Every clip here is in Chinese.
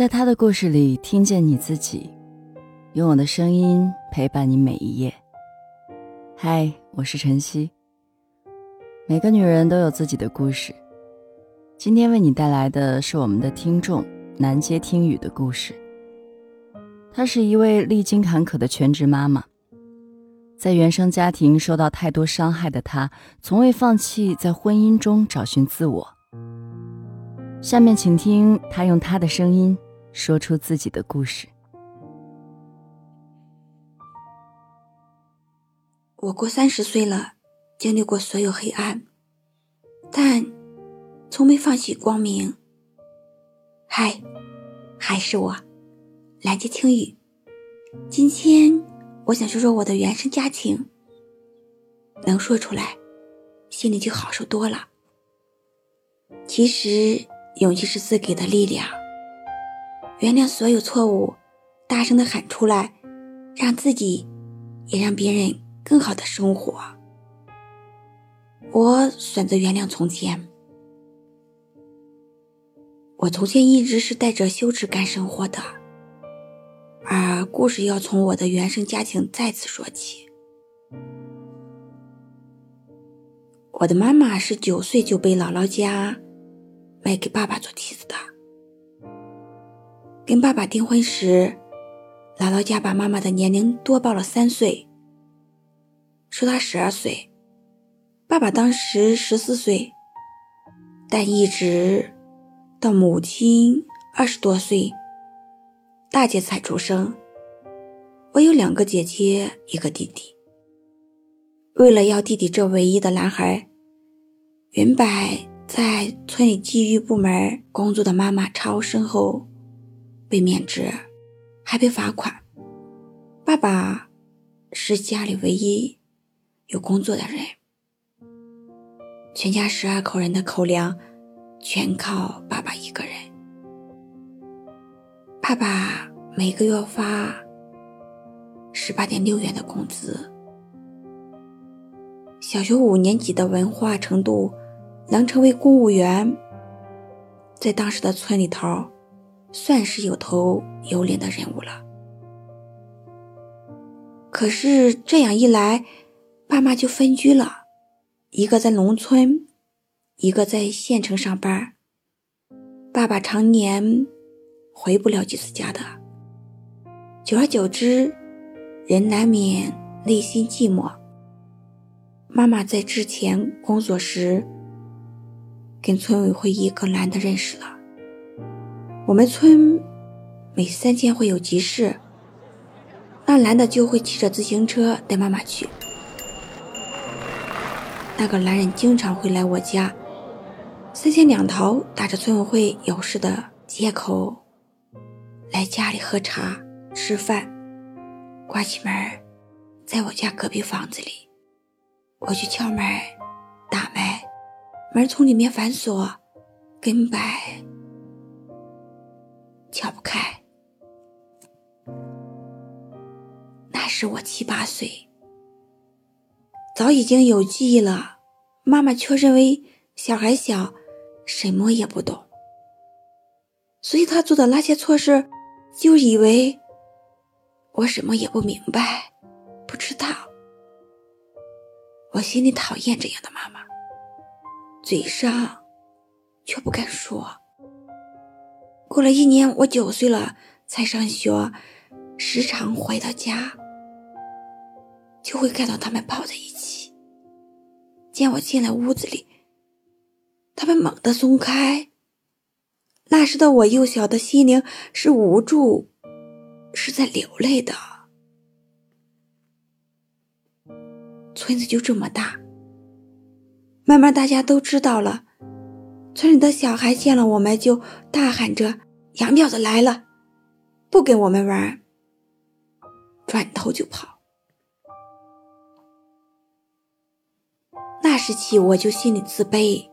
在他的故事里听见你自己，用我的声音陪伴你每一页。嗨，我是晨曦。每个女人都有自己的故事，今天为你带来的是我们的听众南街听雨的故事。她是一位历经坎坷的全职妈妈，在原生家庭受到太多伤害的她，从未放弃在婚姻中找寻自我。下面请听她用她的声音说出自己的故事。我过三十岁了，经历过所有黑暗，但从没放弃光明。嗨，还是我。来接听雨。今天我想说说我的原生家庭，能说出来，心里就好受多了。其实，勇气是自给的力量。原谅所有错误，大声的喊出来，让自己，也让别人更好的生活。我选择原谅从前。我从前一直是带着羞耻感生活的。而故事要从我的原生家庭再次说起。我的妈妈是九岁就被姥姥家卖给爸爸做妻子的。跟爸爸订婚时，姥姥家把妈妈的年龄多报了三岁，说她十二岁，爸爸当时十四岁，但一直到母亲二十多岁。大姐才出生，我有两个姐姐，一个弟弟。为了要弟弟这唯一的男孩，云柏在村里基育部门工作的妈妈超生后被免职，还被罚款。爸爸是家里唯一有工作的人，全家十二口人的口粮全靠爸爸一个人。爸爸每个月发十八点六元的工资，小学五年级的文化程度能成为公务员，在当时的村里头算是有头有脸的人物了。可是这样一来，爸妈就分居了，一个在农村，一个在县城上班。爸爸常年。回不了几次家的，久而久之，人难免内心寂寞。妈妈在之前工作时，跟村委会一个男的认识了。我们村每三天会有集市，那男的就会骑着自行车带妈妈去。那个男人经常会来我家，三天两头打着村委会有事的借口。来家里喝茶、吃饭，关起门在我家隔壁房子里，我去敲门，打门，门从里面反锁，根本撬不开。那时我七八岁，早已经有记忆了，妈妈却认为小孩小，什么也不懂，所以她做的那些错事。就以为我什么也不明白，不知道。我心里讨厌这样的妈妈，嘴上却不敢说。过了一年，我九岁了才上学，时常回到家，就会看到他们抱在一起。见我进了屋子里，他们猛地松开。那时的我幼小的心灵是无助，是在流泪的。村子就这么大，慢慢大家都知道了。村里的小孩见了我们就大喊着：“洋婊子来了！”不跟我们玩，转头就跑。那时起我就心里自卑，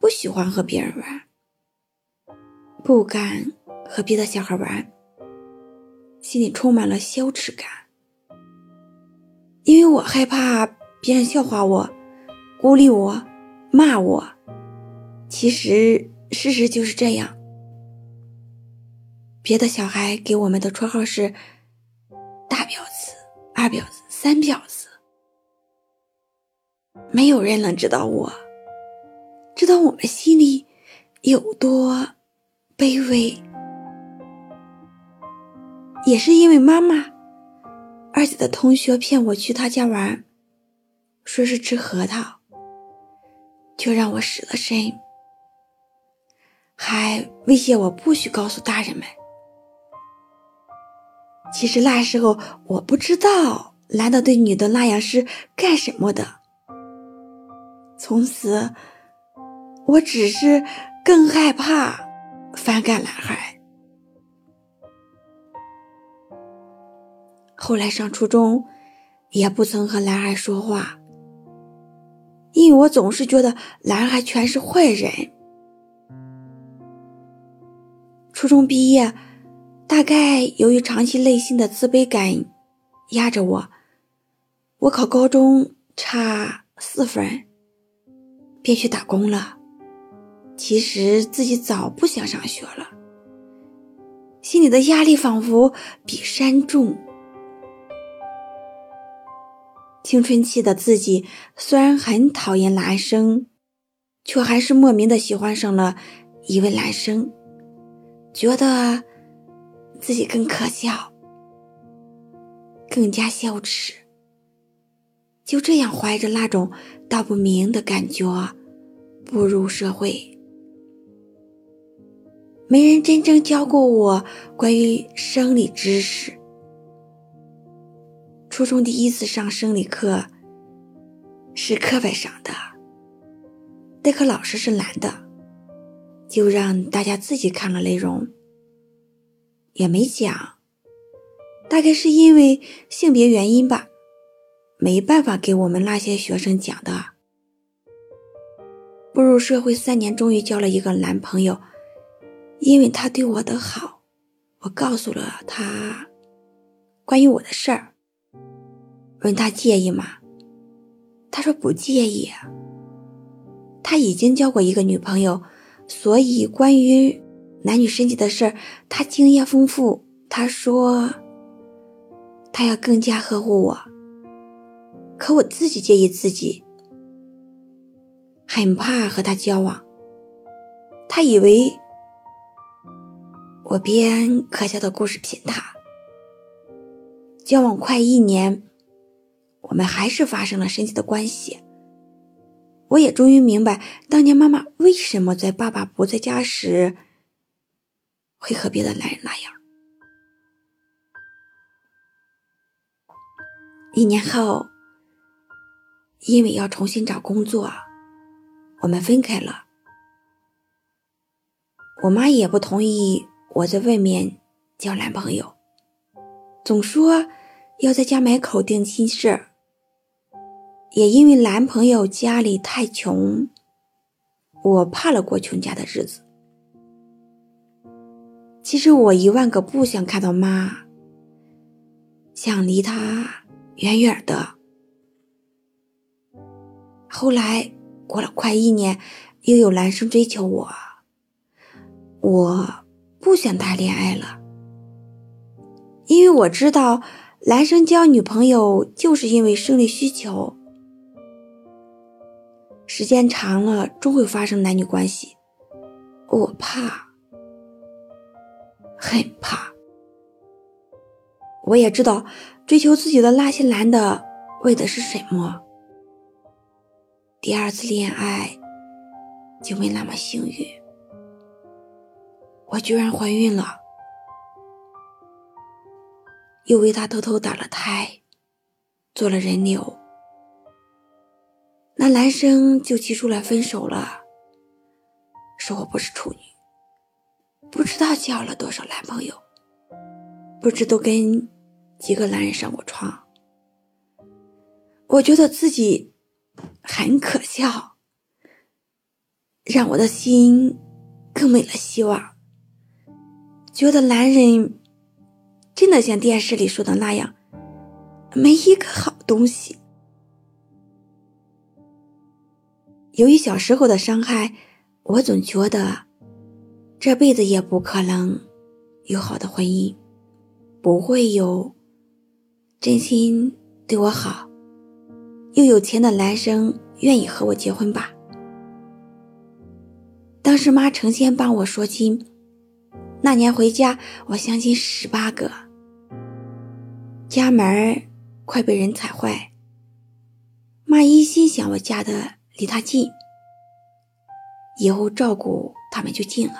不喜欢和别人玩。不敢和别的小孩玩，心里充满了羞耻感，因为我害怕别人笑话我、孤立我、骂我。其实事实就是这样，别的小孩给我们的绰号是大婊子、二婊子、三婊子。没有人能知道我，知道我们心里有多卑微。也是因为妈妈，二姐的同学骗我去她家玩，说是吃核桃，就让我失了身，还威胁我不许告诉大人们。其实那时候我不知道男的对女的那样是干什么的。从此，我只是更害怕、反感男孩。后来上初中，也不曾和男孩说话，因为我总是觉得男孩全是坏人。初中毕业，大概由于长期内心的自卑感压着我，我考高中差四分。便去打工了。其实自己早不想上学了，心里的压力仿佛比山重。青春期的自己虽然很讨厌男生，却还是莫名的喜欢上了一位男生，觉得自己更可笑，更加羞耻。就这样怀着那种道不明的感觉步入社会，没人真正教过我关于生理知识。初中第一次上生理课是课外上的，代课老师是男的，就让大家自己看了内容，也没讲，大概是因为性别原因吧。没办法给我们那些学生讲的。步入社会三年，终于交了一个男朋友，因为他对我的好，我告诉了他关于我的事儿，问他介意吗？他说不介意。他已经交过一个女朋友，所以关于男女身体的事儿，他经验丰富。他说他要更加呵护我。可我自己介意自己，很怕和他交往。他以为我编可笑的故事骗他。交往快一年，我们还是发生了身体的关系。我也终于明白，当年妈妈为什么在爸爸不在家时，会和别的男人那样。一年后。因为要重新找工作，我们分开了。我妈也不同意我在外面交男朋友，总说要在家买口定亲事。也因为男朋友家里太穷，我怕了过穷家的日子。其实我一万个不想看到妈，想离她远远的。后来过了快一年，又有男生追求我，我不想谈恋爱了，因为我知道男生交女朋友就是因为生理需求，时间长了终会发生男女关系，我怕，很怕。我也知道追求自己的那些男的为的是什么。第二次恋爱就没那么幸运，我居然怀孕了，又为他偷偷打了胎，做了人流。那男生就提出来分手了，说我不是处女，不知道交了多少男朋友，不知都跟几个男人上过床。我觉得自己。很可笑，让我的心更没了希望。觉得男人真的像电视里说的那样，没一个好东西。由于小时候的伤害，我总觉得这辈子也不可能有好的婚姻，不会有真心对我好又有钱的男生愿意和我结婚吧。当时妈成天帮我说亲，那年回家我相亲十八个，家门快被人踩坏。妈一心想我嫁的离他近，以后照顾他们就近了。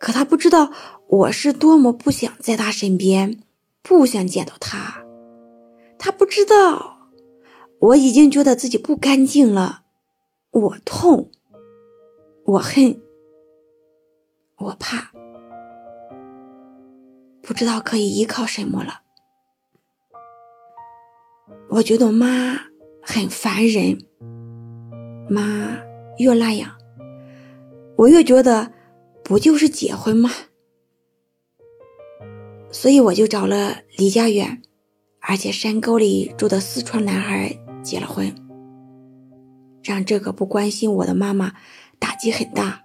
可他不知道我是多么不想在他身边，不想见到他。他不知道我已经觉得自己不干净了。我痛，我恨，我怕，不知道可以依靠什么了。我觉得妈很烦人，妈越那样，我越觉得不就是结婚吗？所以我就找了离家远，而且山沟里住的四川男孩结了婚。让这个不关心我的妈妈打击很大，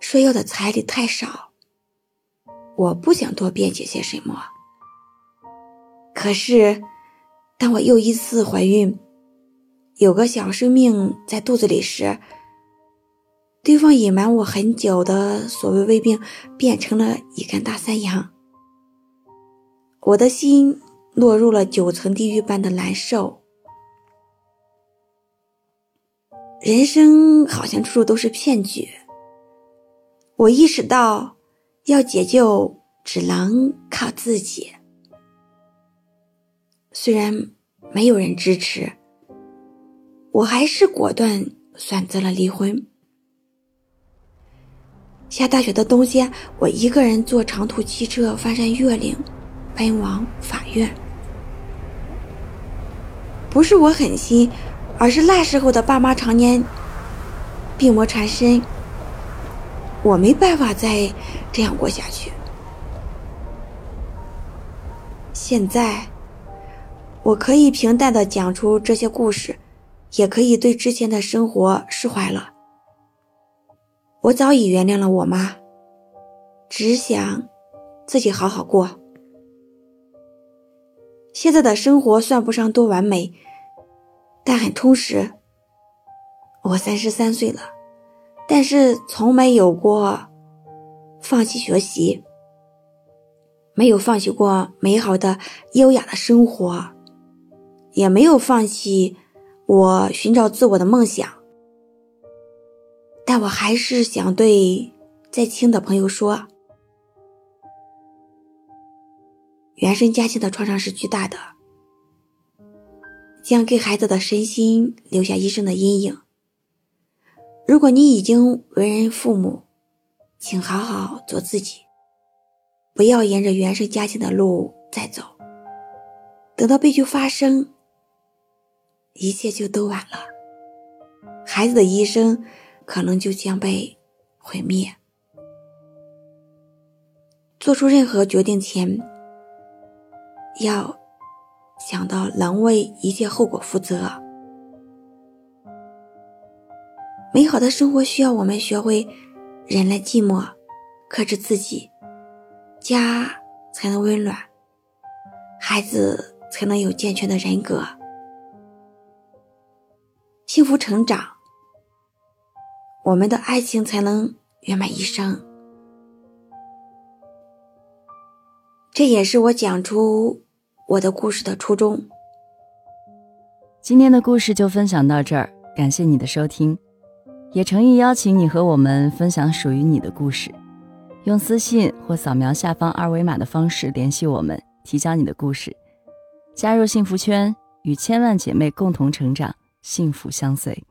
说要的彩礼太少。我不想多辩解些什么。可是，当我又一次怀孕，有个小生命在肚子里时，对方隐瞒我很久的所谓胃病变成了乙肝大三阳，我的心落入了九层地狱般的难受。人生好像处处都是骗局。我意识到，要解救只能靠自己。虽然没有人支持，我还是果断选择了离婚。下大雪的冬天，我一个人坐长途汽车翻山越岭，奔往法院。不是我狠心。而是那时候的爸妈常年病魔缠身，我没办法再这样过下去。现在，我可以平淡的讲出这些故事，也可以对之前的生活释怀了。我早已原谅了我妈，只想自己好好过。现在的生活算不上多完美。但很充实。我三十三岁了，但是从没有过放弃学习，没有放弃过美好的、优雅的生活，也没有放弃我寻找自我的梦想。但我还是想对在听的朋友说：原生家庭的创伤是巨大的。将给孩子的身心留下一生的阴影。如果你已经为人父母，请好好做自己，不要沿着原生家庭的路再走。等到悲剧发生，一切就都晚了，孩子的一生可能就将被毁灭。做出任何决定前，要。想到能为一切后果负责，美好的生活需要我们学会忍耐寂寞，克制自己，家才能温暖，孩子才能有健全的人格，幸福成长，我们的爱情才能圆满一生。这也是我讲出。我的故事的初衷。今天的故事就分享到这儿，感谢你的收听，也诚意邀请你和我们分享属于你的故事，用私信或扫描下方二维码的方式联系我们，提交你的故事，加入幸福圈，与千万姐妹共同成长，幸福相随。